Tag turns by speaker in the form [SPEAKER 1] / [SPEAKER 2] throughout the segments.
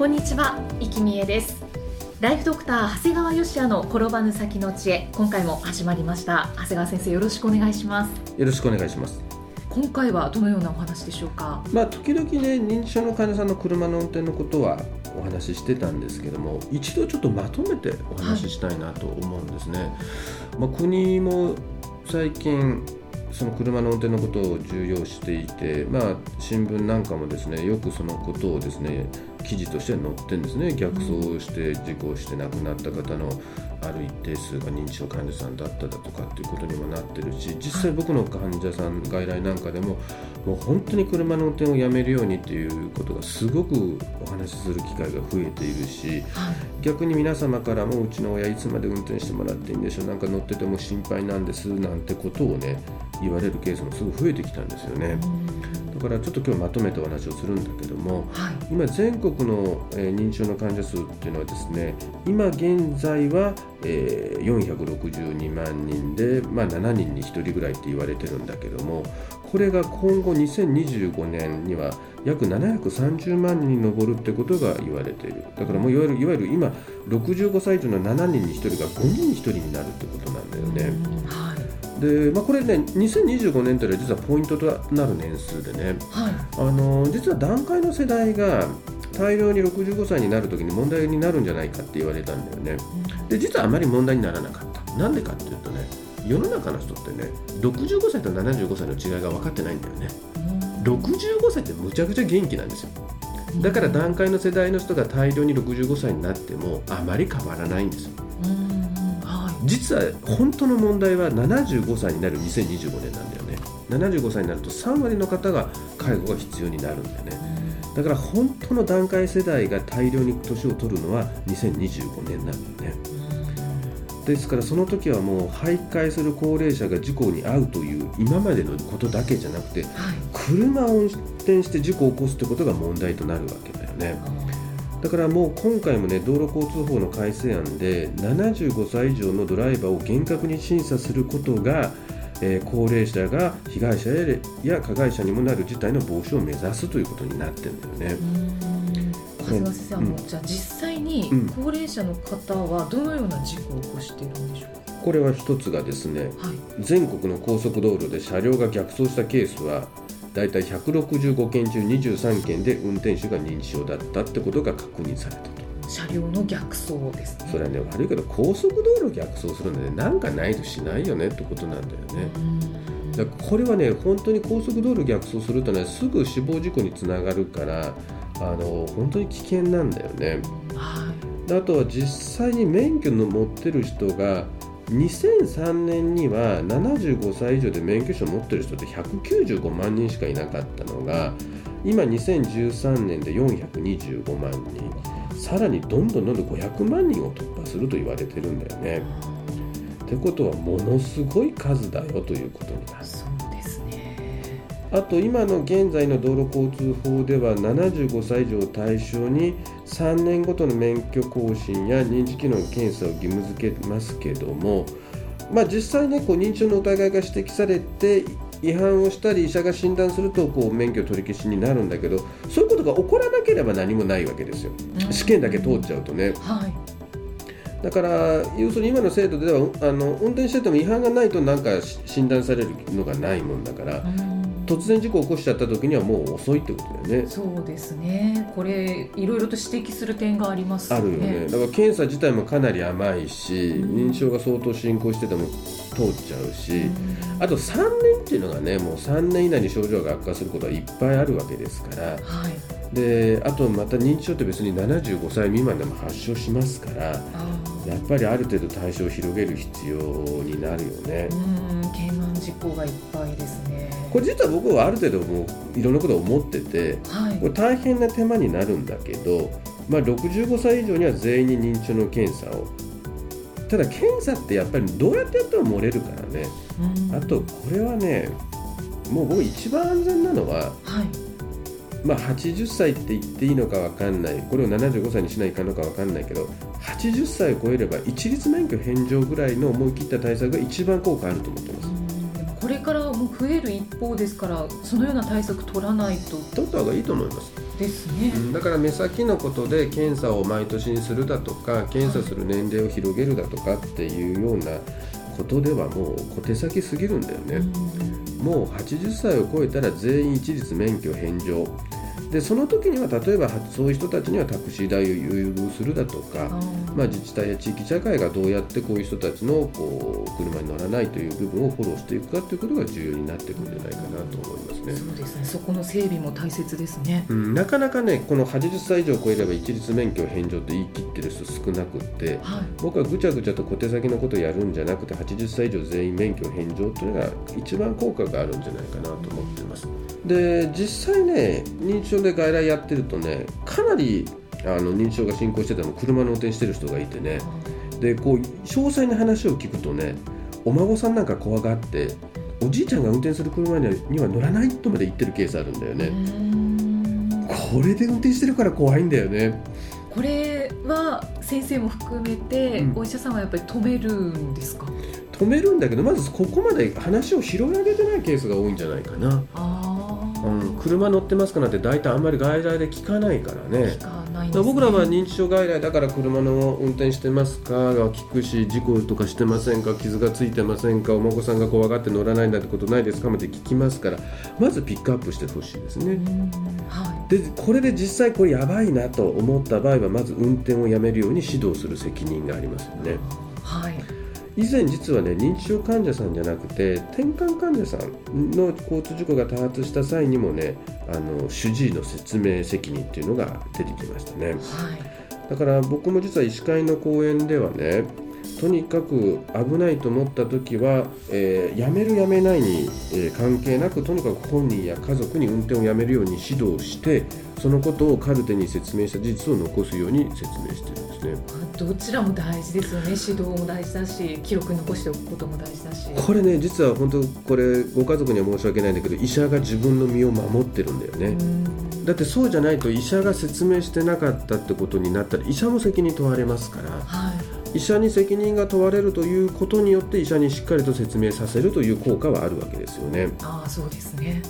[SPEAKER 1] こんにちは、生きみえです。ライフドクター長谷川芳也の転ばぬ先の知恵。今回も始まりました。長谷川先生よろしくお願いします。
[SPEAKER 2] よろしくお願いします。
[SPEAKER 1] 今回はどのようなお話でしょうか？
[SPEAKER 2] まあ時々ね認知症の患者さんの車の運転のことはお話ししてたんですけども一度ちょっとまとめてお話ししたいなと思うんですね。まあ国も最近その車の運転のことを重要視していて、まあ、新聞なんかもですねよくそのことをですね記事として載ってるんですね。逆走して事故をして亡くなった方のある一定数が認知症患者さんだっただとかっていうことにもなってるし実際僕の患者さん外来なんかでももう本当に車の運転をやめるようにっていうことがすごくお話しする機会が増えているし逆に皆様からもうちの親いつまで運転してもらっていいんでしょうなんか乗ってても心配なんですなんてことをね言われるケースもすごい増えてきたんですよね。だからちょっと今日まとめてお話をするんだけども、
[SPEAKER 1] はい。
[SPEAKER 2] 今全国の、えー認知症の患者数っていうのはですね今現在は、えー462万人で、まあ、7人に1人ぐらいって言われてるんだけどもこれが今後2025年には約730万人に上るってことが言われている。だからもういわゆるいわゆる今65歳以上の7人に1人が5人に1人になるってことなんだよね。
[SPEAKER 1] はい
[SPEAKER 2] で、まあ、これね2025年というのは実はポイントとなる年数でね。
[SPEAKER 1] はい。
[SPEAKER 2] あの実は段階の世代が大量に65歳になるときに問題になるんじゃないかって言われたんだよね。で実はあまり問題にならなかった。なんでかっていうとね世の中の人ってね65歳と75歳の違いが分かってないんだよね。65歳ってむちゃくちゃ元気なんですよ。だから段階の世代の人が大量に65歳になってもあまり変わらないんですよ実は本当の問題は75歳になる2025年なんだよね。75歳になると3割の方が介護が必要になるんだよね。だから本当の段階世代が大量に年を取るのは2025年なんだよね。ですからその時はもう徘徊する高齢者が事故に遭うという今までのことだけじゃなくて
[SPEAKER 1] はい。
[SPEAKER 2] 車を運転して事故を起こすってことが問題となるわけだよねだからもう今回もね道路交通法の改正案で75歳以上のドライバーを厳格に審査することが、えー高齢者が被害者やや加害者にもなる事態の防止を目指すということになってるんだよね。
[SPEAKER 1] 長谷川先生、あの
[SPEAKER 2] うん
[SPEAKER 1] じゃあ実際に
[SPEAKER 2] うん
[SPEAKER 1] 高齢者の方はどのような事故を起こしているんでしょう
[SPEAKER 2] これは一つがですね
[SPEAKER 1] か。はい。
[SPEAKER 2] 全国の高速道路で車両が逆走したケースはだいたい165件中23件で運転手が認知症だったってことが確認されたと。
[SPEAKER 1] 車両の逆走ですね。
[SPEAKER 2] それはね悪いけど高速道路逆走するのでなんかないとしないよねってことなんだよね。
[SPEAKER 1] うん
[SPEAKER 2] だこれはね本当に高速道路逆走するとねすぐ死亡事故につながるからあの本当に危険なんだよね。
[SPEAKER 1] はい。
[SPEAKER 2] であとは実際に免許の持ってる人が2003年には75歳以上で免許証を持ってる人って195万人しかいなかったのが今2013年で425万人さらにどんどんどんどん500万人を突破すると言われてるんだよね。ってことはものすごい数だよということになる。あと今の現在の道路交通法では75歳以上を対象に3年ごとの免許更新や認知機能の検査を義務付けますけども、まあ、実際ねこう認知症の疑いが指摘されて違反をしたり医者が診断するとこう免許取り消しになるんだけどそういうことが起こらなければ何もないわけですよ。試験だけ通っちゃうとね。
[SPEAKER 1] はい。
[SPEAKER 2] だから要するに今の制度ではあの運転してても違反がないとなんかし診断されるのがないもんだから
[SPEAKER 1] うん
[SPEAKER 2] 突然事故を起こしちゃった時にはもう遅いってことだよね。
[SPEAKER 1] そうですね。これいろいろと指摘する点があります
[SPEAKER 2] あるよね。だから検査自体もかなり甘いし、認知症が相当進行してても通っちゃうし、
[SPEAKER 1] うん
[SPEAKER 2] あと3年っていうのがね、もう3年以内に症状が悪化することはいっぱいあるわけですから、
[SPEAKER 1] はい。
[SPEAKER 2] であとまた認知症って別に75歳未満でも発症しますから、
[SPEAKER 1] あ
[SPEAKER 2] やっぱりある程度対象を広げる必要になるよね。
[SPEAKER 1] ーうん、懸案事故がいっぱいですね
[SPEAKER 2] これ実は僕はある程度もういろんなことを思ってて
[SPEAKER 1] はい
[SPEAKER 2] これ大変な手間になるんだけど、まあ、65歳以上には全員に認知症の検査をただ検査ってやっぱりどうやってやっても漏れるからね。
[SPEAKER 1] うん。
[SPEAKER 2] あとこれはねもう僕一番安全なのは、
[SPEAKER 1] はい。
[SPEAKER 2] まあ、80歳って言っていいのか分かんない。これを75歳にしないかんのか分かんないけど80歳を超えれば一律免許返上ぐらいの思い切った対策が一番効果あると思ってます。
[SPEAKER 1] これからもう増える一方ですからそのような対策取らないと。
[SPEAKER 2] 取った方がいいと思います
[SPEAKER 1] ですね、
[SPEAKER 2] うん。だから目先のことで検査を毎年にするだとか検査する年齢を広げるだとかっていうようなことではもう小手先すぎるんだよね、もう80歳を超えたら全員一律免許返上でその時には例えばはそういう人たちにはタクシー代を優遇するだとか、まあ、自治体や地域社会がどうやってこういう人たちのこう車に乗らないという部分をフォローしていくかということが重要になってくるんじゃないかなと思いますね。
[SPEAKER 1] そうですね。そこの整備も大切ですね。
[SPEAKER 2] うん、なかなかねこの80歳以上を超えれば一律免許返上って言い切ってる人少なくって
[SPEAKER 1] はい。
[SPEAKER 2] 僕はぐちゃぐちゃと小手先のことをやるんじゃなくて80歳以上全員免許返上っていうのが一番効果があるんじゃないかなと思ってます。で実際ね認知症で外来やってるとねかなりあの認知症が進行してても車の運転してる人がいてね。でこう詳細な話を聞くとねお孫さんなんか怖がっておじいちゃんが運転する車には乗らないとまで言ってるケースあるんだよ
[SPEAKER 1] う
[SPEAKER 2] ね、
[SPEAKER 1] ん。
[SPEAKER 2] これで運転してるから怖いんだよね。
[SPEAKER 1] これは先生も含めて、
[SPEAKER 2] うん。
[SPEAKER 1] お医者さんはやっぱり止めるんですか？
[SPEAKER 2] 止めるんだけどまずここまで話を拾い上げてないケースが多いんじゃないかな、うん、車乗ってますかなんて大体あんまり外来で聞かないからね。
[SPEAKER 1] 聞かない
[SPEAKER 2] 僕らは認知症外来だから車の運転してますかが聞くし事故とかしてませんか傷がついてませんかお孫さんが怖がって乗らないなんてことないですかまで聞きますからまずピックアップしてほしいですね。
[SPEAKER 1] うん。は
[SPEAKER 2] でこれで実際これやばいなと思った場合はまず運転をやめるように指導する責任がありますよ
[SPEAKER 1] い、
[SPEAKER 2] ね。
[SPEAKER 1] はい
[SPEAKER 2] 以前実はね認知症患者さんじゃなくて転換患者さんの交通事故が多発した際にもねあの主治医の説明責任っていうのが出てきましたね。
[SPEAKER 1] はい。
[SPEAKER 2] だから僕も実は医師会の講演ではねとにかく危ないと思った時は、えーやめるやめないに、えー関係なくとにかく本人や家族に運転をやめるように指導してそのことをカルテに説明した事実を残すように説明してるんですね。
[SPEAKER 1] どちらも大事ですよね。指導も大事だし記録に残しておくことも大事だし。
[SPEAKER 2] これね実は本当これご家族には申し訳ないんだけど医者が自分の身を守ってるんだよね、
[SPEAKER 1] うん。
[SPEAKER 2] だってそうじゃないと医者が説明してなかったってことになったら医者も責任問われますから。
[SPEAKER 1] はい
[SPEAKER 2] 医者に責任が問われるということによって医者にしっかりと説明させるという効果はあるわけですよね。
[SPEAKER 1] ああそうですね。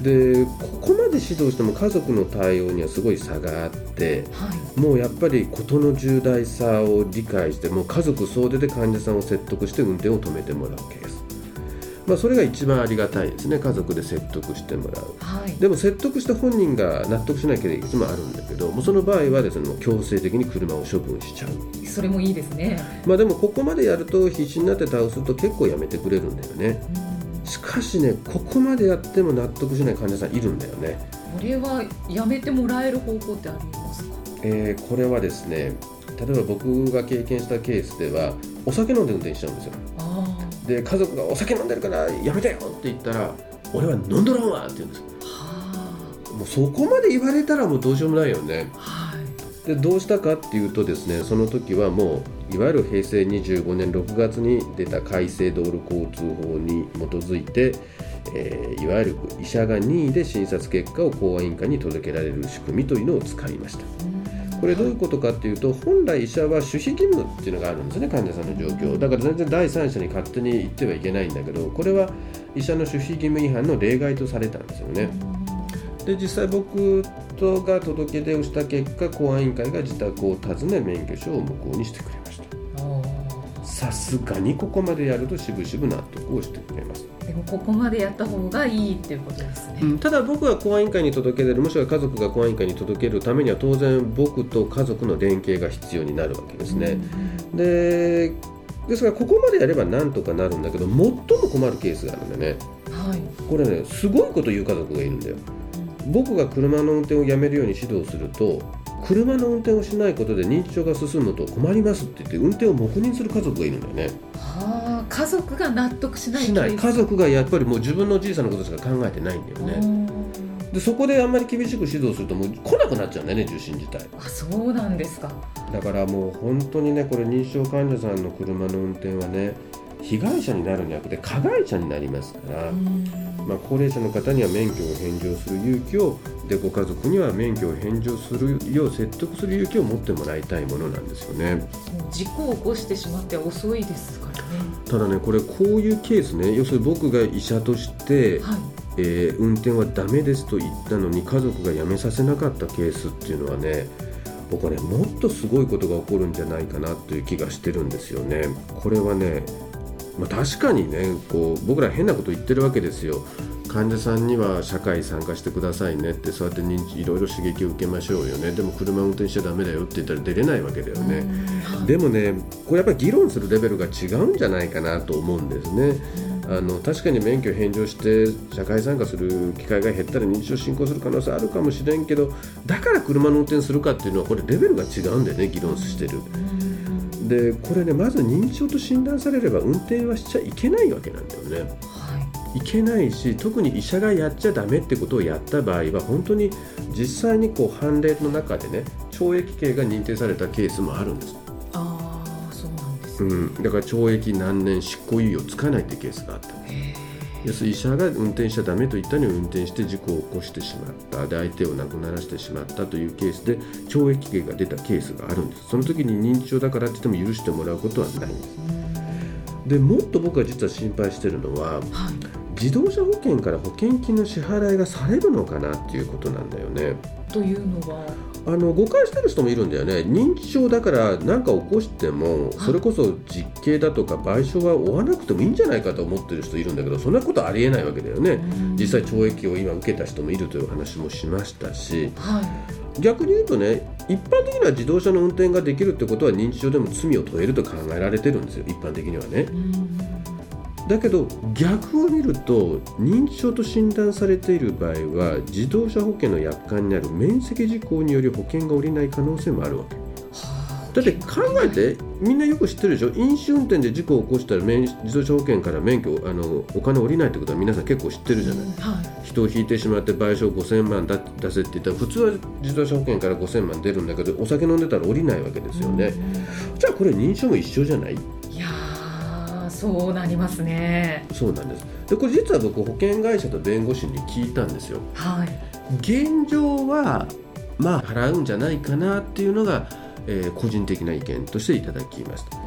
[SPEAKER 2] でここまで指導しても家族の対応にはすごい差があって
[SPEAKER 1] はい。
[SPEAKER 2] もうやっぱり事の重大さを理解してもう家族総出で患者さんを説得して運転を止めてもらうケース、まあ、それが一番ありがたいですね。家族で説得してもらう。
[SPEAKER 1] はい。
[SPEAKER 2] でも説得して本人が納得しないケースもあるんだけどもうその場合はですね強制的に車を処分しちゃう。
[SPEAKER 1] それもいいですね。
[SPEAKER 2] まあでもここまでやると必死になって倒すと結構やめてくれるんだよね。
[SPEAKER 1] うん。
[SPEAKER 2] しかしねここまでやっても納得しない患者さんいるんだよね。
[SPEAKER 1] これはやめてもらえる方法ってありますか？
[SPEAKER 2] えーこれはですね例えば僕が経験したケースではお酒飲んで運転しちゃうんですよ。
[SPEAKER 1] あ
[SPEAKER 2] で家族がお酒飲んでるからやめてよって言ったら俺は飲んどらんわって言うんですもうそこまで言われたらもうどうしようもないよね。
[SPEAKER 1] あはい。
[SPEAKER 2] でどうしたかっていうとですねその時はもういわゆる平成25年6月に出た改正道路交通法に基づいて、えーいわゆる医者が任意で診察結果を公安委員会に届けられる仕組みというのを使いましたこれどういうことかっていうと本来医者は守秘義務っていうのがあるんですね患者さんの状況。だから全然第三者に勝手に言ってはいけないんだけどこれは医者の守秘義務違反の例外とされたんですよね。で実際僕とが届け出をした結果公安委員会が自宅を訪ね免許証を無効にしてくれさすがにここまでやると渋々納得をしてくれます、
[SPEAKER 1] でもここまでやった方がいいっていうことですね、
[SPEAKER 2] うんただ僕が公安委員会に届け出るもしくは家族が公安委員会に届けるためには当然僕と家族の連携が必要になるわけですね、でですからここまでやればなんとかなるんだけど最も困るケースがあるんだよね。
[SPEAKER 1] はい、
[SPEAKER 2] これねすごいこと言う家族がいるんだよ。僕が車の運転をやめるように指導すると車の運転をしないことで認知症が進むと困りますって言って運転を黙認する家族がいるんだよね。
[SPEAKER 1] はあ家族が納得しない
[SPEAKER 2] しない。家族がやっぱりもう自分のじいさんのことしか考えてないんだよね。でそこであんまり厳しく指導するともう来なくなっちゃうんだよね受診自体。
[SPEAKER 1] あそうなんですか。
[SPEAKER 2] だからもう本当にねこれ認知症患者さんの車の運転はね被害者になるんじゃなくて加害者になりますから、まあ、高齢者の方には免許を返上する勇気をでご家族には免許を返上するよう説得する勇気を持ってもらいたいものなんですよね。
[SPEAKER 1] 事故を起こしてしまって遅いですからね
[SPEAKER 2] ただねこれこういうケースね要するに僕が医者として、
[SPEAKER 1] はい
[SPEAKER 2] えー運転はダメですと言ったのに家族が辞めさせなかったケースっていうのはね僕はねもっとすごいことが起こるんじゃないかなという気がしてるんですよね。これはね、まあ、確かにねこう僕ら変なこと言ってるわけですよ。患者さんには社会参加してくださいねってそうやって認知いろいろ刺激を受けましょうよねでも車運転しちゃダメだよって言ったら出れないわけだよね。
[SPEAKER 1] はい
[SPEAKER 2] でもねこれやっぱり議論するレベルが違うんじゃないかなと思うんですね。あの確かに免許返上して社会参加する機会が減ったら認知症進行する可能性あるかもしれんけどだから車の運転するかっていうのはこれレベルが違うんだよね議論してる。でこれねまず認知症と診断されれば運転はしちゃいけないわけなんだよね。
[SPEAKER 1] はい
[SPEAKER 2] いけないし特に医者がやっちゃダメってことをやった場合は本当に実際にこう判例の中でね懲役刑が認定されたケースもあるんです。
[SPEAKER 1] ああそうなんですね、
[SPEAKER 2] うん、だから懲役何年執行猶予つかないってケースがあった
[SPEAKER 1] へ
[SPEAKER 2] 要するに医者が運転しちゃだめと言ったのに運転して事故を起こしてしまった。で相手を亡くならしてしまったというケースで懲役刑が出たケースがあるんです。その時に認知症だからって言っても許してもらうことはない。んですでもっと僕が実は心配してるのは
[SPEAKER 1] はい。
[SPEAKER 2] 自動車保険から保険金の支払いがされるのかなっていうことなんだよね。
[SPEAKER 1] というのは？
[SPEAKER 2] あの誤解してる人もいるんだよね。認知症だから何か起こしてもそれこそ実刑だとか賠償は負わなくてもいいんじゃないかと思ってる人いるんだけどそんなことありえないわけだよね。実際懲役を今受けた人もいるという話もしましたし。
[SPEAKER 1] はい。
[SPEAKER 2] 逆に言うとね一般的には自動車の運転ができるってことは認知症でも罪を問えると考えられてるんですよ。一般的にはねだけど逆を見ると認知症と診断されている場合は自動車保険の約款にある免責事項により保険が下りない可能性もあるわけ。だって考えてみんなよく知ってるでしょ？飲酒運転で事故を起こしたら免自動車保険から免許あのお金下りないってことは皆さん結構知ってるじゃない。
[SPEAKER 1] はい。
[SPEAKER 2] 人を引いてしまって賠償5000万だ出せって言ったら普通は自動車保険から5000万出るんだけどお酒飲んでたら下りないわけですよね。じゃあこれ認知症も一緒じゃない？
[SPEAKER 1] そうなりますね。
[SPEAKER 2] そうなんです。でこれ実は僕保険会社と弁護士に聞いたんですよ。
[SPEAKER 1] はい。
[SPEAKER 2] 現状はまあ払うんじゃないかなっていうのが、えー個人的な意見としていただきました。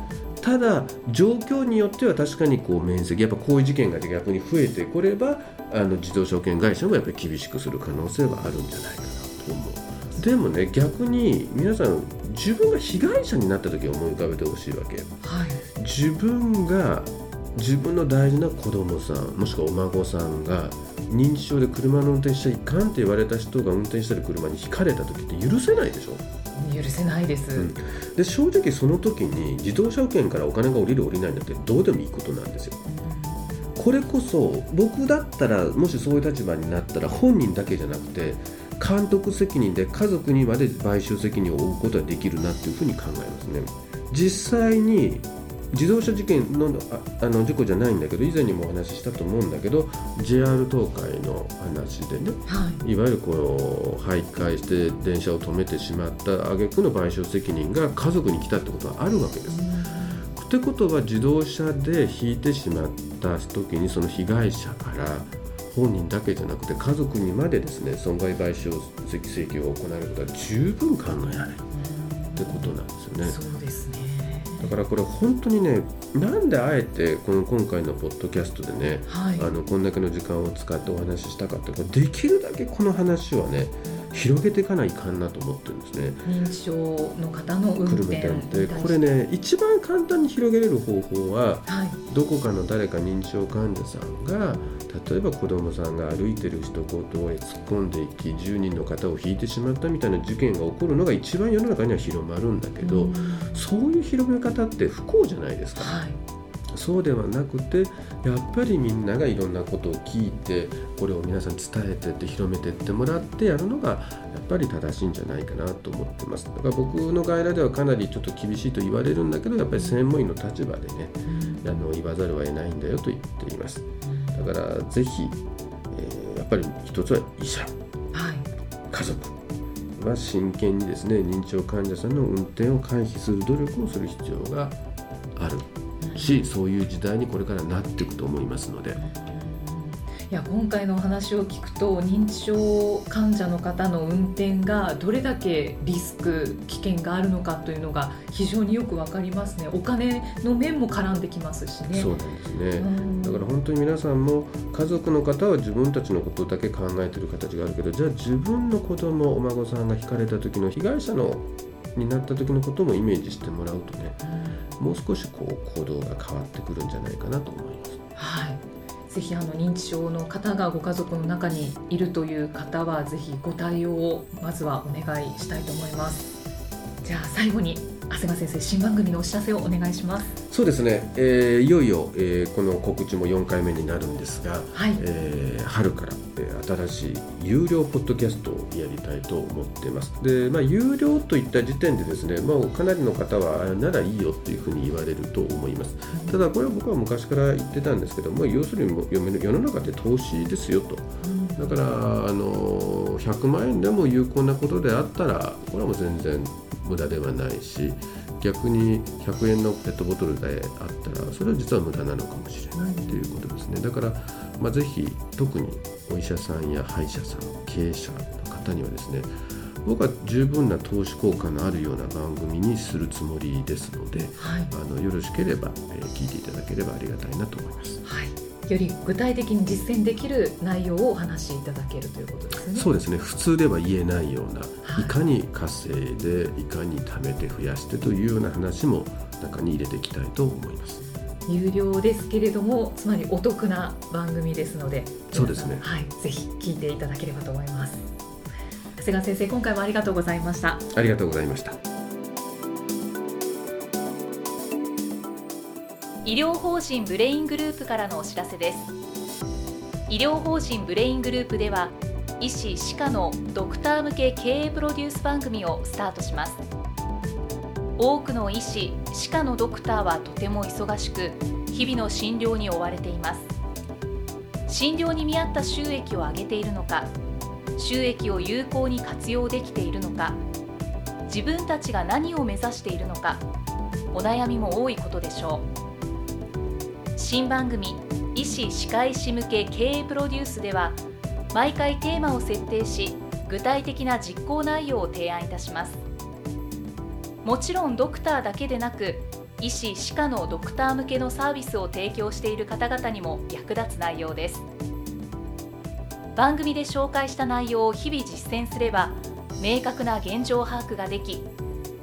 [SPEAKER 2] ただ状況によっては確かにこう面積やっぱこういう事件が逆に増えてこればあの自動車保険会社もやっぱり厳しくする可能性はあるんじゃないかなと思う。でもね逆に皆さん自分が被害者になった時を思い浮かべてほしいわけ。
[SPEAKER 1] はい
[SPEAKER 2] 自分が自分の大事な子供さんもしくはお孫さんが認知症で車の運転しちゃいかんって言われた人が運転してる車にひかれた時って許せないでしょ？
[SPEAKER 1] 許せないです、
[SPEAKER 2] うん。で正直その時に自動車保険からお金が下りる下りないなんてどうでもいいことなんですよ。これこそ僕だったらもしそういう立場になったら本人だけじゃなくて監督責任で家族にまで賠償責任を負うことができるなっていうふうに考えますね。実際に自動車事件のああの事故じゃないんだけど以前にもお話ししたと思うんだけど JR 東海の話でね
[SPEAKER 1] はい
[SPEAKER 2] わゆるこう徘徊して電車を止めてしまった挙句の賠償責任が家族に来たってことはあるわけです。ってことは自動車で引いてしまった時にその被害者から本人だけじゃなくて家族にまでですね損害賠償請求が行われることは十分考えられるってことなんですよね。だからこれ本当にねなんであえてこの今回のポッドキャストでね
[SPEAKER 1] はい。
[SPEAKER 2] あのこんだけの時間を使ってお話ししたかったからできるだけこの話はね広げていかないかんなと思ってるんですね。
[SPEAKER 1] 認知症の方の運
[SPEAKER 2] 車
[SPEAKER 1] 転
[SPEAKER 2] 店ってこれね一番簡単に広げれる方法は
[SPEAKER 1] はい。
[SPEAKER 2] どこかの誰か認知症患者さんが例えば子供さんが歩いてる一言へ突っ込んでいき10人の方を引いてしまったみたいな事件が起こるのが一番世の中には広まるんだけど、
[SPEAKER 1] うん。
[SPEAKER 2] そういう広め方って不幸じゃないですか。
[SPEAKER 1] はい。
[SPEAKER 2] そうではなくてやっぱりみんながいろんなことを聞いてこれを皆さん伝えてって広めてってもらってやるのがやっぱり正しいんじゃないかなと思ってます。だから僕の外来ではかなりちょっと厳しいと言われるんだけどやっぱり専門医の立場でね、あの言わざるを得ないんだよと言っていますだからぜひ、えー、やっぱり一つは医者、はい、家族。は真剣にですね認知症患者さんの運転を回避する努力をする必要がある。しそういう時代にこれからなっていくと思いますので。
[SPEAKER 1] いや今回のお話を聞くと認知症患者の方の運転がどれだけリスク危険があるのかというのが非常によくわかりますね。お金の面も絡んできますしね。
[SPEAKER 2] そうなんですね、だから本当に皆さんも家族の方は自分たちのことだけ考えてる形があるけどじゃあ自分の子供お孫さんがひかれた時の被害者のになった時のこともイメージしてもらうとね、もう少しこう行動が変わってくるんじゃないかなと思います。
[SPEAKER 1] はいぜひあの認知症の方がご家族の中にいるという方はぜひご対応をまずはお願いしたいと思います。じゃあ最後に長谷川先生新番組のお知らせをお願いします。
[SPEAKER 2] そうですね、えー、いよいよ、えー、この告知も4回目になるんですが、はい、えー、春から、えー、新しい有料ポッドキャストをやりたいと思っています。で、まあ、有料といった時点でですねもうかなりの方はならいいよというふうに言われると思います。ただこれは僕は昔から言ってたんですけども要するに世の中って投資ですよと、だからあの100万円でも有効なことであったらこれはもう全然無駄ではないし逆に100円のペットボトルであったらそれは実は無駄なのかもしれないということですね。だから、まあ、ぜひ特にお医者さんや歯医者さん経営者の方にはですね僕は十分な投資効果のあるような番組にするつもりですので、はい、あのよろしければ、えー、聞いていただければありがたいなと思います。
[SPEAKER 1] はいより具体的に実践できる内容をお話しいただけるということですね。
[SPEAKER 2] そうですね。普通では言えないような、はい、いかに稼いでいかに貯めて増やしてというような話も中に入れていきたいと思います。
[SPEAKER 1] 有料ですけれどもつまりお得な番組ですので
[SPEAKER 2] そうですね。
[SPEAKER 1] はいぜひ聞いていただければと思います。長谷川先生今回もありがとうございました。
[SPEAKER 2] ありがとうございました
[SPEAKER 1] 医療法人ブレイングループからのお知らせです。医療法人ブレイングループでは医師・歯科のドクター向け経営プロデュース番組をスタートします。多くの医師・歯科のドクターはとても忙しく日々の診療に追われています。診療に見合った収益を上げているのか収益を有効に活用できているのか自分たちが何を目指しているのかお悩みも多いことでしょう。新番組医師・歯科医師向け経営プロデュースでは毎回テーマを設定し具体的な実行内容を提案いたします。もちろんドクターだけでなく医師・歯科のドクター向けのサービスを提供している方々にも役立つ内容です。番組で紹介した内容を日々実践すれば明確な現状把握ができ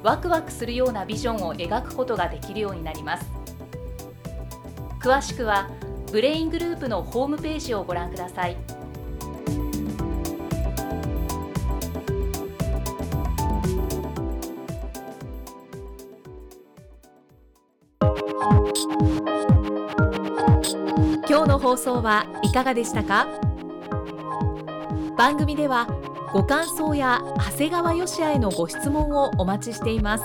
[SPEAKER 1] ワクワクするようなビジョンを描くことができるようになります。詳しくはブレイングループのホームページをご覧ください今日の放送はいかがでしたか？番組ではご感想や長谷川よしあへのご質問をお待ちしています。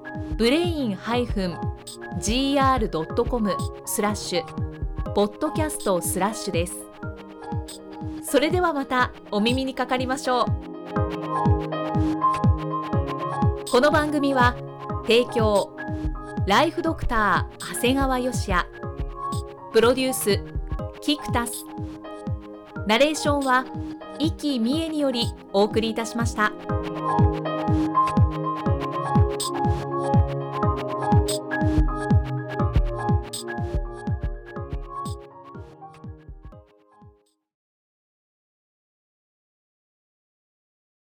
[SPEAKER 1] ブレイン -gr.com スラッシュポッドキャストスラッシュです。それではまたお耳にかかりましょう。この番組は提供ライフドクター長谷川嘉哉。プロデュースキクタス。ナレーションは生きみえによりお送りいたしました。